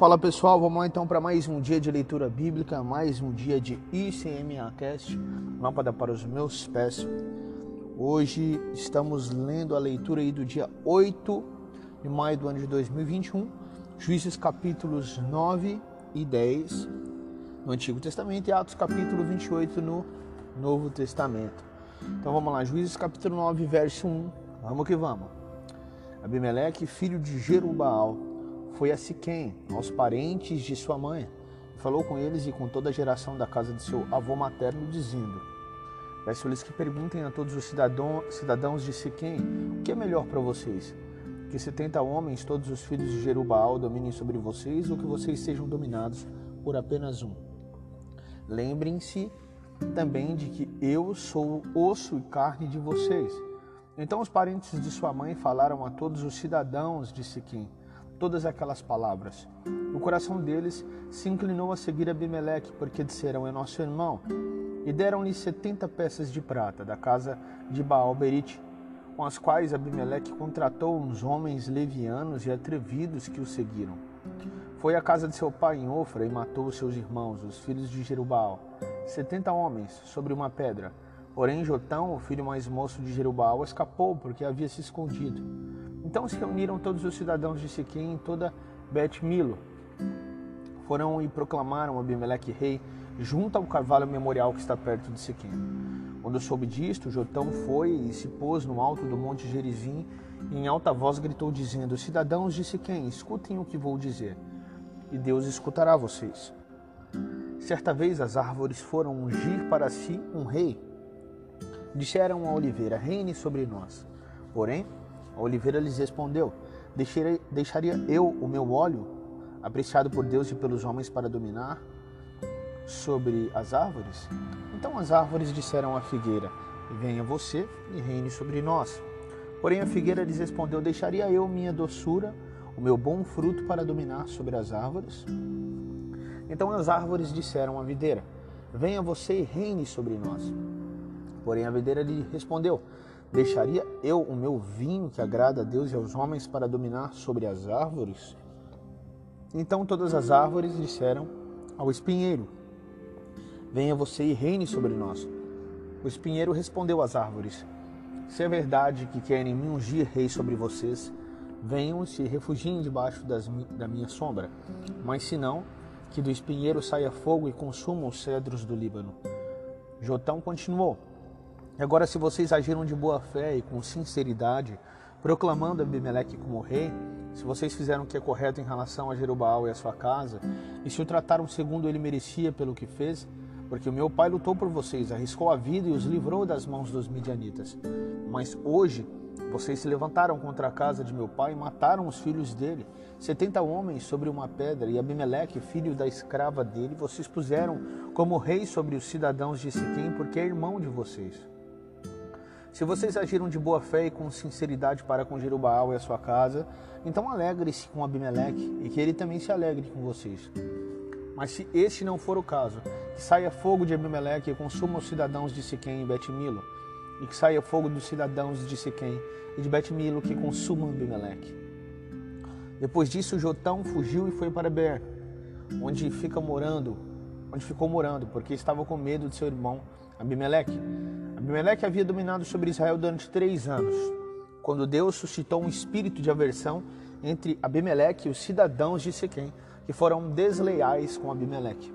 Fala pessoal, vamos lá então para mais um dia de leitura bíblica, mais um dia de ICMAcast, lâmpada para os meus pés. Hoje estamos lendo a leitura aí do dia 8 de maio do ano de 2021, Juízes capítulos 9 e 10 no Antigo Testamento e Atos capítulo 28 no Novo Testamento. Então vamos lá, Juízes capítulo 9, verso 1. Vamos que vamos. Abimeleque, filho de Jerubaal, foi a Siquém, aos parentes de sua mãe, e falou com eles e com toda a geração da casa de seu avô materno, dizendo: Peço-lhes que perguntem a todos os cidadãos de Siquém o que é melhor para vocês. Que setenta homens, todos os filhos de Jerubaal, dominem sobre vocês, ou que vocês sejam dominados por apenas um. Lembrem-se também de que eu sou osso e carne de vocês. Então os parentes de sua mãe falaram a todos os cidadãos de Siquém todas aquelas palavras. O coração deles se inclinou a seguir Abimeleque, porque disseram: É nosso irmão. E deram-lhe setenta peças de prata da casa de Baal Berite, com as quais Abimeleque contratou uns homens levianos e atrevidos que o seguiram. Foi à casa de seu pai em Ofra e matou os seus irmãos, os filhos de Jerubal, setenta homens, sobre uma pedra. Porém, Jotão, o filho mais moço de Jerubal, escapou porque havia se escondido. Então se reuniram todos os cidadãos de Siquém em toda Bet-Milo. Foram e proclamaram Abimeleque rei junto ao carvalho memorial que está perto de Siquém. Quando soube disto, Jotão foi e se pôs no alto do monte Gerizim e em alta voz gritou dizendo: Cidadãos de Siquém, escutem o que vou dizer, e Deus escutará vocês. Certa vez as árvores foram ungir para si um rei. Disseram a oliveira: Reine sobre nós. Porém, oliveira lhes respondeu: deixaria eu o meu óleo, apreciado por Deus e pelos homens, para dominar sobre as árvores? Então as árvores disseram à figueira: Venha você e reine sobre nós. Porém a figueira lhes respondeu: Deixaria eu minha doçura, o meu bom fruto, para dominar sobre as árvores? Então as árvores disseram à videira: Venha você e reine sobre nós. Porém a videira lhe respondeu: Deixaria eu o meu vinho que agrada a Deus e aos homens para dominar sobre as árvores? Então todas as árvores disseram ao espinheiro: Venha você e reine sobre nós. O espinheiro respondeu às árvores: Se é verdade que querem me ungir rei sobre vocês, venham se refugiem debaixo das, da minha sombra. Mas se não, que do espinheiro saia fogo e consuma os cedros do Líbano. Jotão continuou: Agora, se vocês agiram de boa fé e com sinceridade, proclamando Abimeleque como rei, se vocês fizeram o que é correto em relação a Jerubaal e a sua casa, e se o trataram segundo ele merecia pelo que fez, porque o meu pai lutou por vocês, arriscou a vida e os livrou das mãos dos midianitas. Mas hoje vocês se levantaram contra a casa de meu pai e mataram os filhos dele, setenta homens sobre uma pedra, e Abimeleque, filho da escrava dele, vocês puseram como rei sobre os cidadãos de Siquém, porque é irmão de vocês. Se vocês agiram de boa fé e com sinceridade para com Jerubaal e a sua casa, então alegre-se com Abimeleque, e que ele também se alegre com vocês. Mas se este não for o caso, que saia fogo de Abimeleque e consuma os cidadãos de Siquém e Betmilo, e que saia fogo dos cidadãos de Siquém e de Betmilo que consumam Abimeleque. Depois disso, Jotão fugiu e foi para Ber, onde fica morando, onde ficou morando, porque estava com medo de seu irmão Abimeleque. Abimeleque havia dominado sobre Israel durante três anos, quando Deus suscitou um espírito de aversão entre Abimeleque e os cidadãos de Siquém, que foram desleais com Abimeleque.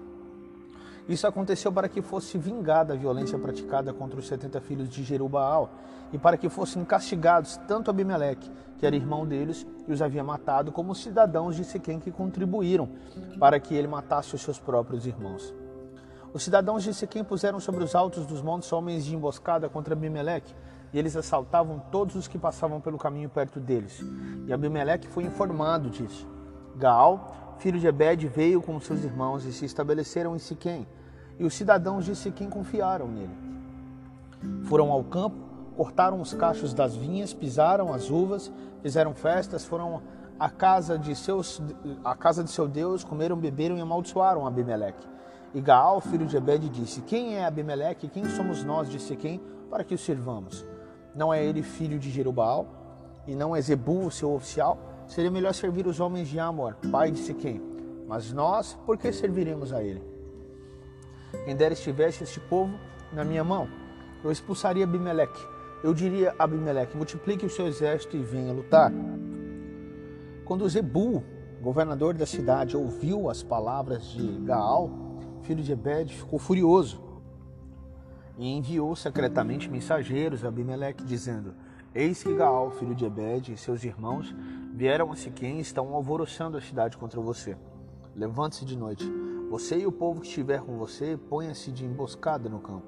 Isso aconteceu para que fosse vingada a violência praticada contra os 70 filhos de Jerubaal e para que fossem castigados tanto Abimeleque, que era irmão deles e os havia matado, como os cidadãos de Siquém que contribuíram para que ele matasse os seus próprios irmãos. Os cidadãos de Siquém puseram sobre os altos dos montes homens de emboscada contra Abimeleque, e eles assaltavam todos os que passavam pelo caminho perto deles. E Abimeleque foi informado disso. Gaal filho de Ebed, veio com seus irmãos e se estabeleceram em Siquém, e os cidadãos de Siquém confiaram nele. Foram ao campo, cortaram os cachos das vinhas, pisaram as uvas, fizeram festas, foram à casa de, seus, à casa de seu Deus, comeram, beberam e amaldiçoaram Abimeleque. E Gaal, filho de Ebed, disse: Quem é Abimeleque? Quem somos nós de Siquém para que o sirvamos? Não é ele filho de Jerubaal? E não é Zebu, seu oficial? Seria melhor servir os homens de Amor, pai de Siquém. Mas nós, por que serviremos a ele? Quem dera estivesse este povo na minha mão, eu expulsaria Abimeleque. Eu diria a Abimeleque, multiplique o seu exército e venha lutar. Quando Zebu, governador da cidade, ouviu as palavras de Gaal, filho de Ebed, ficou furioso e enviou secretamente mensageiros a Abimeleque, dizendo: Eis que Gaal, filho de Ebed, e seus irmãos vieram a Siquém e estão alvoroçando a cidade contra você. Levante-se de noite. Você e o povo que estiver com você, ponha-se de emboscada no campo.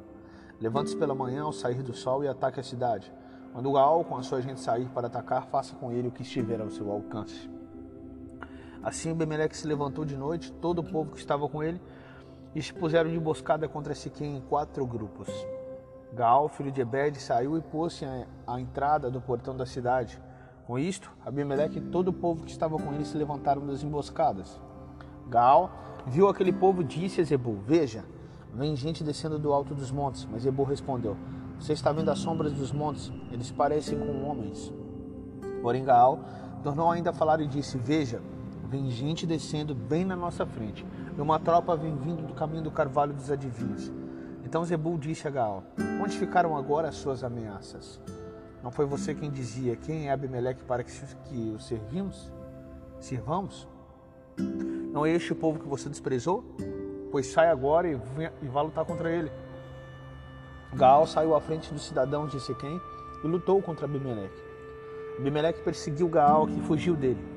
Levante-se pela manhã ao sair do sol e ataque a cidade. Quando Gaal com a sua gente sair para atacar, faça com ele o que estiver ao seu alcance. Assim Abimeleque se levantou de noite, todo o povo que estava com ele, e se puseram de emboscada contra Siquém em quatro grupos. Gaal, filho de Ebed, saiu e pôs-se à entrada do portão da cidade. Com isto, Abimeleque e todo o povo que estava com ele se levantaram das emboscadas. Gaal viu aquele povo e disse a Zebu: Veja, vem gente descendo do alto dos montes. Mas Zebu respondeu: Você está vendo as sombras dos montes? Eles parecem com homens. Porém, Gaal tornou ainda a falar e disse: Veja, vem gente descendo bem na nossa frente. E uma tropa vem vindo do caminho do carvalho dos adivinhos. Então Zebul disse a Gaal: Onde ficaram agora as suas ameaças? Não foi você quem dizia quem é Abimeleque para que, que o servimos? Sirvamos? Não é este o povo que você desprezou? Pois sai agora e, e vá lutar contra ele. Gaal saiu à frente dos cidadãos de Siquém e lutou contra Abimeleque. Abimeleque perseguiu Gaal, que fugiu dele.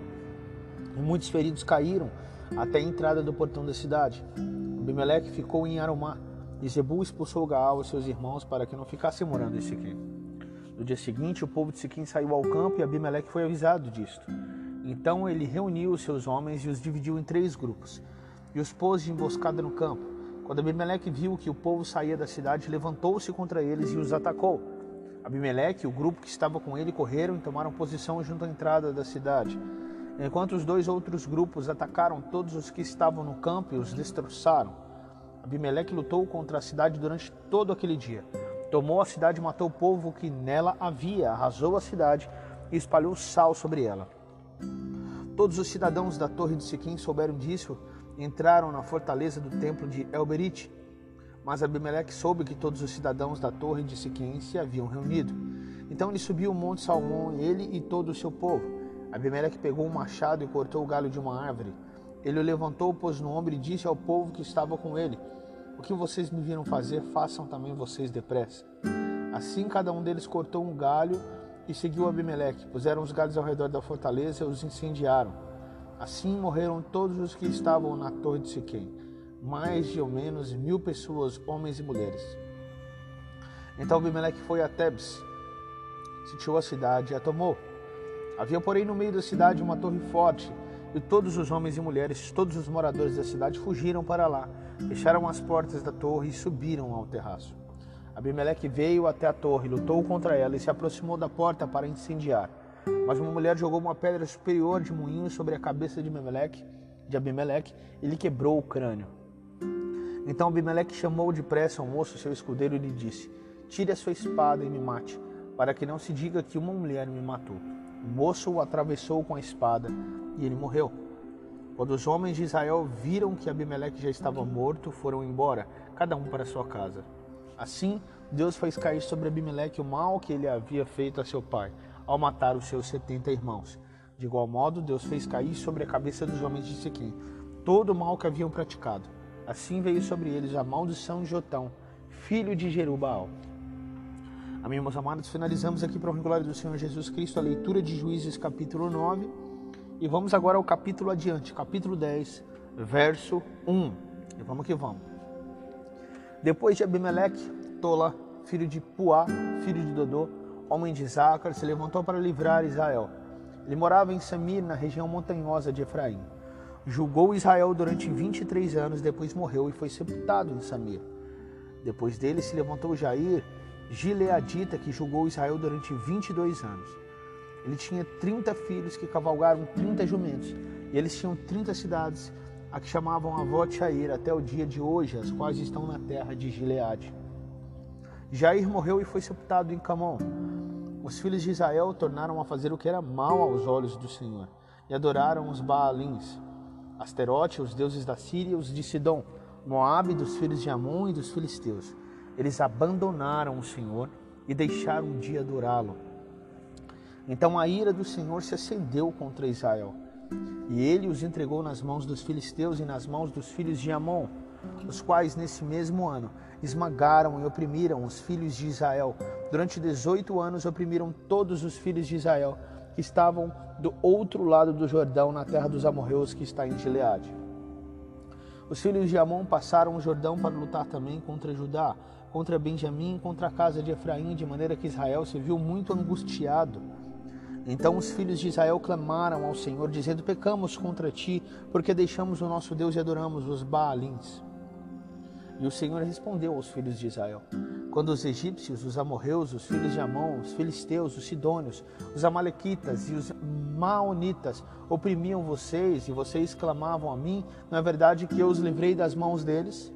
E muitos feridos caíram até a entrada do portão da cidade. Abimeleque ficou em Arumá e Zebu expulsou Gaal e seus irmãos para que não ficassem morando em Siquém. No dia seguinte, o povo de Siquim saiu ao campo e Abimeleque foi avisado disto. Então ele reuniu os seus homens e os dividiu em três grupos, e os pôs de emboscada no campo. Quando Abimeleque viu que o povo saía da cidade, levantou-se contra eles e os atacou. Abimeleque e o grupo que estava com ele correram e tomaram posição junto à entrada da cidade. Enquanto os dois outros grupos atacaram todos os que estavam no campo e os destroçaram. Abimeleque lutou contra a cidade durante todo aquele dia. Tomou a cidade e matou o povo que nela havia, arrasou a cidade e espalhou sal sobre ela. Todos os cidadãos da torre de Siquim souberam disso e entraram na fortaleza do templo de Elberite. Mas Abimeleque soube que todos os cidadãos da torre de Siquim se haviam reunido. Então ele subiu o monte Salmão, ele e todo o seu povo. Abimeleque pegou um machado e cortou o galho de uma árvore. Ele o levantou, pôs no ombro e disse ao povo que estava com ele: O que vocês me viram fazer, façam também vocês depressa. Assim cada um deles cortou um galho e seguiu Abimeleque. Puseram os galhos ao redor da fortaleza e os incendiaram. Assim morreram todos os que estavam na torre de Siquém, mais de ou menos mil pessoas, homens e mulheres. Então Abimeleque foi a Tebes, sitiou a cidade e a tomou. Havia, porém, no meio da cidade uma torre forte, e todos os homens e mulheres, todos os moradores da cidade fugiram para lá, fecharam as portas da torre e subiram ao terraço. Abimeleque veio até a torre, lutou contra ela e se aproximou da porta para incendiar. Mas uma mulher jogou uma pedra superior de moinho sobre a cabeça de Abimeleque, de Abimeleque e lhe quebrou o crânio. Então Abimeleque chamou depressa ao moço, seu escudeiro, e lhe disse: Tire a sua espada e me mate, para que não se diga que uma mulher me matou. O moço o atravessou com a espada e ele morreu. Quando os homens de Israel viram que Abimeleque já estava morto, foram embora, cada um para sua casa. Assim, Deus fez cair sobre Abimeleque o mal que ele havia feito a seu pai, ao matar os seus setenta irmãos. De igual modo, Deus fez cair sobre a cabeça dos homens de Siquim todo o mal que haviam praticado. Assim veio sobre eles a maldição de Jotão, filho de Jerubaal. Amém, meus amados, finalizamos aqui para o glória do Senhor Jesus Cristo a leitura de Juízes capítulo 9 e vamos agora ao capítulo adiante, capítulo 10, verso 1. E vamos que vamos. Depois de Abimeleque, Tola, filho de Puá, filho de Dodô, homem de Zácar, se levantou para livrar Israel. Ele morava em Samir, na região montanhosa de Efraim. Julgou Israel durante 23 anos, depois morreu e foi sepultado em Samir. Depois dele se levantou Jair, Gileadita, que julgou Israel durante 22 anos. Ele tinha 30 filhos que cavalgaram 30 jumentos, e eles tinham 30 cidades, a que chamavam Avot Jair até o dia de hoje, as quais estão na terra de Gileade. Jair morreu e foi sepultado em Camon. Os filhos de Israel tornaram a fazer o que era mal aos olhos do Senhor, e adoraram os Baalins, Asterote, os deuses da Síria, os de Sidom, Moabe, dos filhos de Amon e dos filisteus. Eles abandonaram o Senhor e deixaram de adorá-lo. Então a ira do Senhor se acendeu contra Israel, e ele os entregou nas mãos dos filisteus e nas mãos dos filhos de Amon, os quais nesse mesmo ano esmagaram e oprimiram os filhos de Israel. Durante 18 anos oprimiram todos os filhos de Israel que estavam do outro lado do Jordão, na terra dos amorreus que está em Gileade. Os filhos de Amon passaram o Jordão para lutar também contra Judá, contra Benjamim, contra a casa de Efraim, de maneira que Israel se viu muito angustiado. Então os filhos de Israel clamaram ao Senhor, dizendo: Pecamos contra ti, porque deixamos o nosso Deus e adoramos os Baalins. E o Senhor respondeu aos filhos de Israel: Quando os egípcios, os amorreus, os filhos de Amon, os filisteus, os sidônios, os amalequitas e os maonitas oprimiam vocês e vocês clamavam a mim, não é verdade que eu os livrei das mãos deles?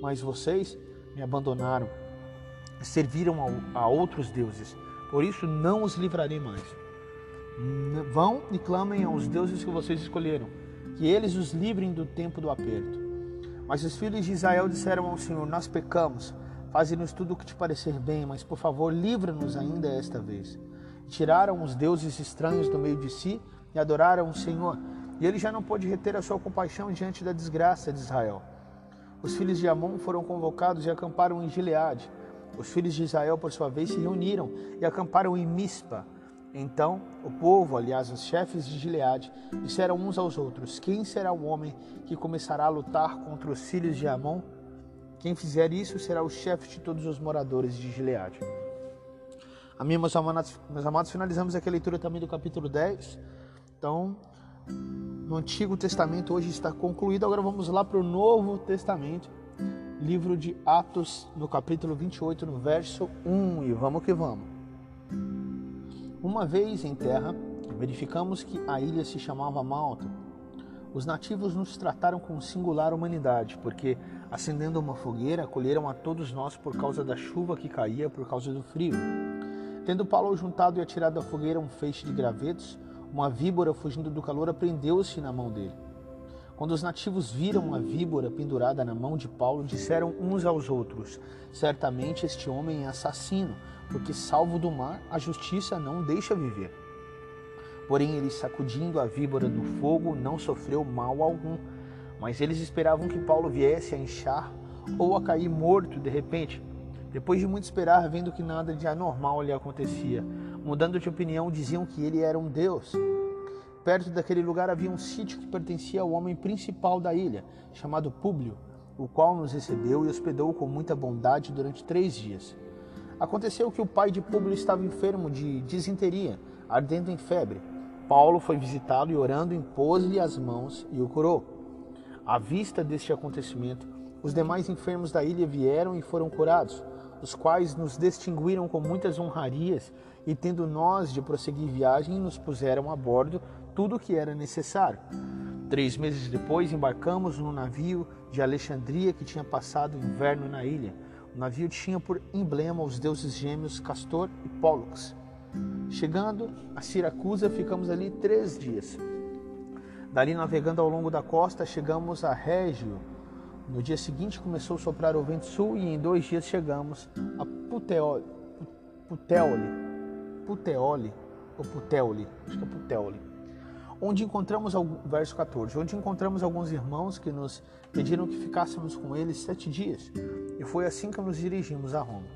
Mas vocês me abandonaram, serviram a, outros deuses. Por isso não os livrarei mais. Vão e clamem aos deuses que vocês escolheram, que eles os livrem do tempo do aperto. Mas os filhos de Israel disseram ao Senhor: Nós pecamos, faze-nos tudo o que te parecer bem, mas por favor, livra-nos ainda esta vez. Tiraram os deuses estranhos do meio de si e adoraram o Senhor. E ele já não pôde reter a sua compaixão diante da desgraça de Israel. Os filhos de Amon foram convocados e acamparam em Gileade. Os filhos de Israel, por sua vez, se reuniram e acamparam em Mispa. Então o povo, aliás, os chefes de Gileade, disseram uns aos outros: Quem será o homem que começará a lutar contra os filhos de Amon? Quem fizer isso será o chefe de todos os moradores de Gileade. Amém, meus amados, meus amados, finalizamos aqui a leitura também do capítulo 10. Então, no Antigo Testamento hoje está concluído, agora vamos lá para o Novo Testamento, livro de Atos, no capítulo 28, no verso 1, e vamos que vamos. Uma vez em terra, verificamos que a ilha se chamava Malta. Os nativos nos trataram com singular humanidade, porque, acendendo uma fogueira, acolheram a todos nós por causa da chuva que caía por causa do frio. Tendo Paulo juntado e atirado à fogueira um feixe de gravetos, uma víbora fugindo do calor prendeu-se na mão dele. Quando os nativos viram a víbora pendurada na mão de Paulo, disseram uns aos outros: Certamente este homem é assassino, porque, salvo do mar, a justiça não deixa viver. Porém, ele, sacudindo a víbora do fogo, não sofreu mal algum. Mas eles esperavam que Paulo viesse a inchar ou a cair morto de repente. Depois de muito esperar, vendo que nada de anormal lhe acontecia, mudando de opinião, diziam que ele era um deus. Perto daquele lugar havia um sítio que pertencia ao homem principal da ilha, chamado Públio, o qual nos recebeu e hospedou com muita bondade durante três dias. Aconteceu que o pai de Públio estava enfermo de disenteria, ardendo em febre. Paulo foi visitá-lo e, orando, impôs-lhe as mãos e o curou. À vista deste acontecimento, os demais enfermos da ilha vieram e foram curados os quais nos distinguiram com muitas honrarias e, tendo nós de prosseguir viagem, nos puseram a bordo tudo o que era necessário. Três meses depois, embarcamos no navio de Alexandria que tinha passado o inverno na ilha. O navio tinha por emblema os deuses gêmeos Castor e Pólux. Chegando a Siracusa, ficamos ali três dias. Dali, navegando ao longo da costa, chegamos a Régio, no dia seguinte começou a soprar o vento sul e em dois dias chegamos a Puteoli, Puteoli, Puteoli ou Puteoli, acho que é Puteoli, onde encontramos, verso 14, onde encontramos alguns irmãos que nos pediram que ficássemos com eles sete dias, e foi assim que nos dirigimos a Roma.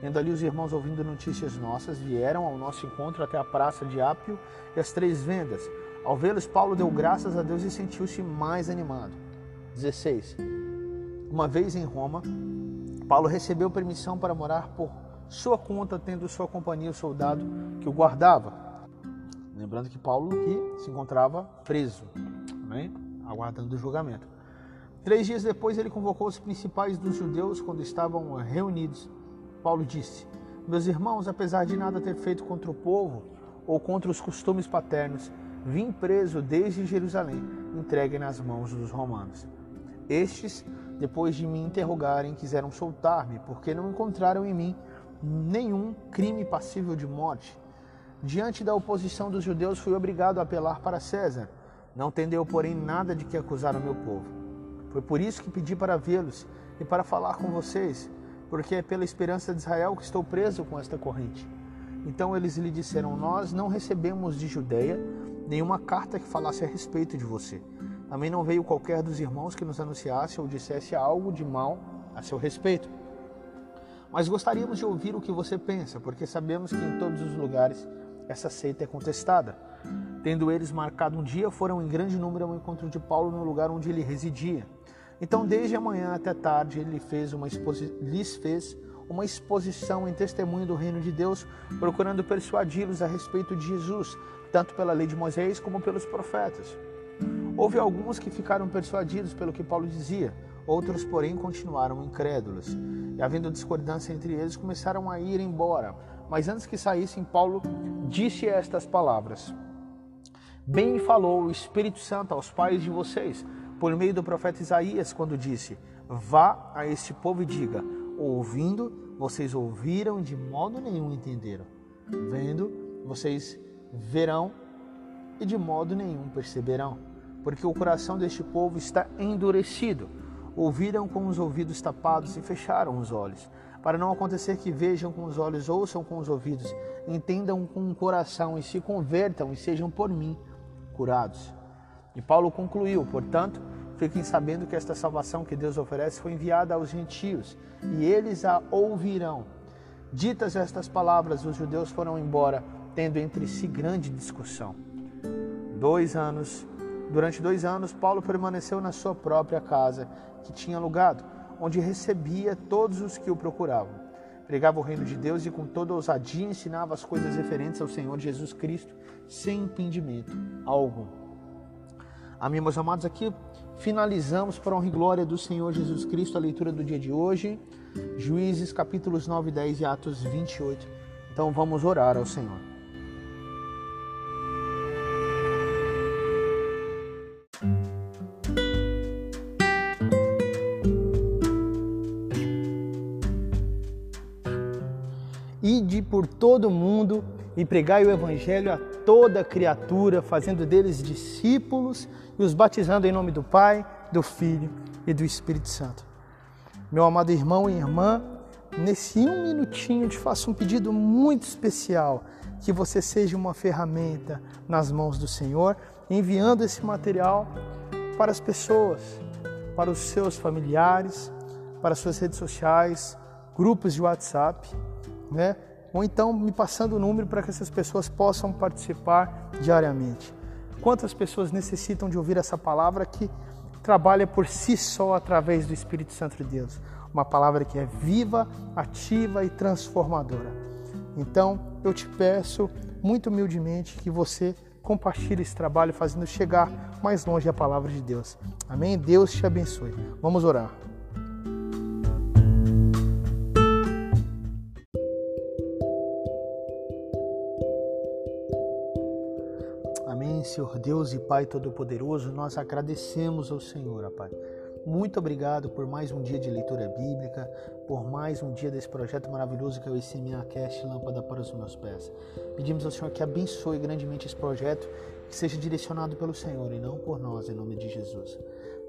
Tendo ali os irmãos ouvindo notícias nossas, vieram ao nosso encontro até a praça de Ápio e as três vendas. Ao vê-los, Paulo deu graças a Deus e sentiu-se mais animado. 16. Uma vez em Roma, Paulo recebeu permissão para morar por sua conta, tendo sua companhia o soldado que o guardava. Lembrando que Paulo que se encontrava preso, né? aguardando o julgamento. Três dias depois, ele convocou os principais dos judeus quando estavam reunidos. Paulo disse: Meus irmãos, apesar de nada ter feito contra o povo ou contra os costumes paternos, vim preso desde Jerusalém, entregue nas mãos dos romanos. Estes, depois de me interrogarem, quiseram soltar-me, porque não encontraram em mim nenhum crime passível de morte. Diante da oposição dos judeus, fui obrigado a apelar para César. Não tendeu, porém, nada de que acusar o meu povo. Foi por isso que pedi para vê-los e para falar com vocês, porque é pela esperança de Israel que estou preso com esta corrente. Então eles lhe disseram: Nós não recebemos de Judeia nenhuma carta que falasse a respeito de você. Também não veio qualquer dos irmãos que nos anunciasse ou dissesse algo de mal a seu respeito. Mas gostaríamos de ouvir o que você pensa, porque sabemos que em todos os lugares essa seita é contestada. Tendo eles marcado um dia, foram em grande número ao encontro de Paulo no lugar onde ele residia. Então, desde a manhã até tarde, ele fez uma lhes fez uma exposição em testemunho do reino de Deus, procurando persuadi-los a respeito de Jesus, tanto pela lei de Moisés como pelos profetas. Houve alguns que ficaram persuadidos pelo que Paulo dizia, outros, porém, continuaram incrédulos. E havendo discordância entre eles, começaram a ir embora. Mas antes que saíssem, Paulo disse estas palavras: Bem falou o Espírito Santo aos pais de vocês, por meio do profeta Isaías, quando disse: Vá a este povo e diga: Ouvindo, vocês ouviram e de modo nenhum entenderam. Vendo, vocês verão e de modo nenhum perceberão porque o coração deste povo está endurecido. Ouviram com os ouvidos tapados e fecharam os olhos, para não acontecer que vejam com os olhos, ouçam com os ouvidos, entendam com o coração e se convertam e sejam por mim curados. E Paulo concluiu, portanto, fiquem sabendo que esta salvação que Deus oferece foi enviada aos gentios, e eles a ouvirão. Ditas estas palavras, os judeus foram embora, tendo entre si grande discussão. Dois anos Durante dois anos, Paulo permaneceu na sua própria casa, que tinha alugado, onde recebia todos os que o procuravam. pregava o reino de Deus e com toda ousadia ensinava as coisas referentes ao Senhor Jesus Cristo, sem impedimento algum. Amém, meus amados, aqui finalizamos para honra e glória do Senhor Jesus Cristo a leitura do dia de hoje, Juízes capítulos 9 e 10 e Atos 28. Então vamos orar ao Senhor. Todo mundo e pregai o evangelho a toda criatura, fazendo deles discípulos e os batizando em nome do Pai, do Filho e do Espírito Santo. Meu amado irmão e irmã, nesse um minutinho te faço um pedido muito especial, que você seja uma ferramenta nas mãos do Senhor, enviando esse material para as pessoas, para os seus familiares, para as suas redes sociais, grupos de WhatsApp né? Ou então me passando o número para que essas pessoas possam participar diariamente. Quantas pessoas necessitam de ouvir essa palavra que trabalha por si só através do Espírito Santo de Deus? Uma palavra que é viva, ativa e transformadora. Então, eu te peço muito humildemente que você compartilhe esse trabalho, fazendo chegar mais longe a palavra de Deus. Amém? Deus te abençoe. Vamos orar. Deus e Pai Todo-Poderoso, nós agradecemos ao Senhor, Pai. Muito obrigado por mais um dia de leitura bíblica, por mais um dia desse projeto maravilhoso que é o ICMA Cast Lâmpada para os meus pés. Pedimos ao Senhor que abençoe grandemente esse projeto, que seja direcionado pelo Senhor e não por nós, em nome de Jesus.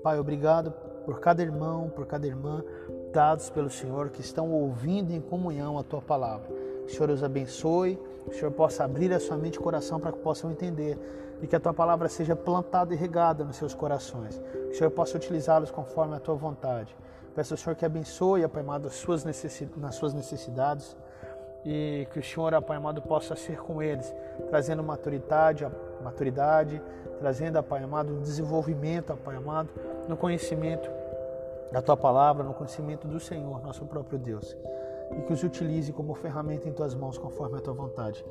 Pai, obrigado por cada irmão, por cada irmã dados pelo Senhor que estão ouvindo em comunhão a tua palavra. O Senhor os abençoe, que o Senhor possa abrir a sua mente e coração para que possam entender e que a tua palavra seja plantada e regada nos seus corações. Que o Senhor possa utilizá-los conforme a tua vontade. Peço ao Senhor que abençoe, Pai amado, suas nas suas necessidades e que o Senhor, Pai amado, possa ser com eles, trazendo maturidade, maturidade, trazendo, Pai amado, desenvolvimento, Pai amado, no conhecimento da tua palavra, no conhecimento do Senhor, nosso próprio Deus e que os utilize como ferramenta em tuas mãos, conforme a tua vontade.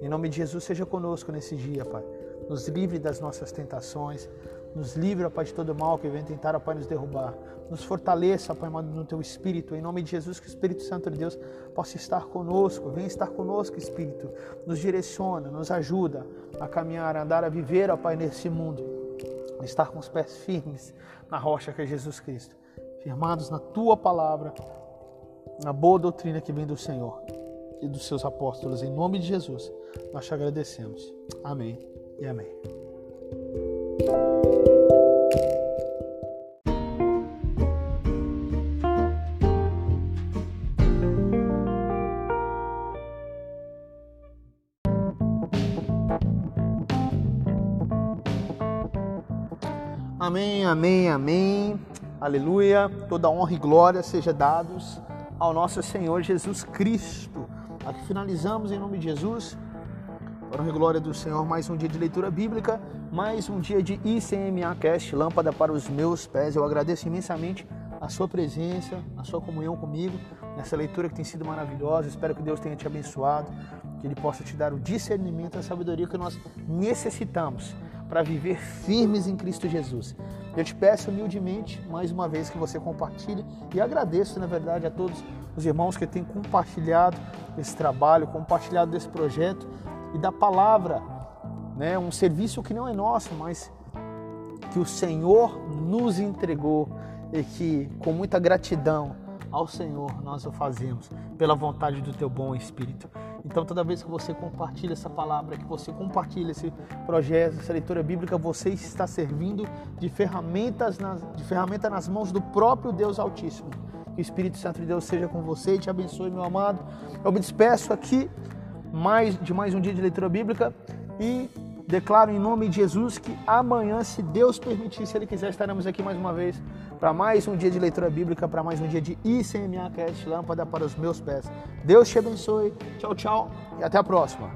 Em nome de Jesus, seja conosco nesse dia, Pai nos livre das nossas tentações, nos livre, Pai, de todo mal que vem tentar, ó Pai, nos derrubar. Nos fortaleça, Pai, no Teu Espírito. Em nome de Jesus, que o Espírito Santo de Deus possa estar conosco. Venha estar conosco, Espírito. Nos direciona, nos ajuda a caminhar, a andar, a viver, ó Pai, nesse mundo. Estar com os pés firmes na rocha que é Jesus Cristo. Firmados na Tua palavra, na boa doutrina que vem do Senhor e dos seus apóstolos. Em nome de Jesus, nós te agradecemos. Amém e amém. Amém, amém, amém. Aleluia. Toda honra e glória seja dados ao nosso Senhor Jesus Cristo. Aqui finalizamos em nome de Jesus para a glória do Senhor, mais um dia de leitura bíblica, mais um dia de ICMA Cast, lâmpada para os meus pés. Eu agradeço imensamente a sua presença, a sua comunhão comigo nessa leitura que tem sido maravilhosa. Espero que Deus tenha te abençoado, que Ele possa te dar o discernimento, a sabedoria que nós necessitamos para viver firmes em Cristo Jesus. Eu te peço humildemente, mais uma vez, que você compartilhe e agradeço, na verdade, a todos os irmãos que têm compartilhado esse trabalho, compartilhado desse projeto e da palavra, né? Um serviço que não é nosso, mas que o Senhor nos entregou e que com muita gratidão ao Senhor nós o fazemos pela vontade do teu bom Espírito. Então toda vez que você compartilha essa palavra, que você compartilha esse projeto, essa leitura bíblica, você está servindo de ferramentas nas, de ferramenta nas mãos do próprio Deus Altíssimo. Que o Espírito Santo de Deus seja com você e te abençoe, meu amado. Eu me despeço aqui mais, de mais um dia de leitura bíblica e Declaro em nome de Jesus que amanhã, se Deus permitir, se Ele quiser, estaremos aqui mais uma vez para mais um dia de leitura bíblica, para mais um dia de ICMA Cast, lâmpada para os meus pés. Deus te abençoe. Tchau, tchau e até a próxima.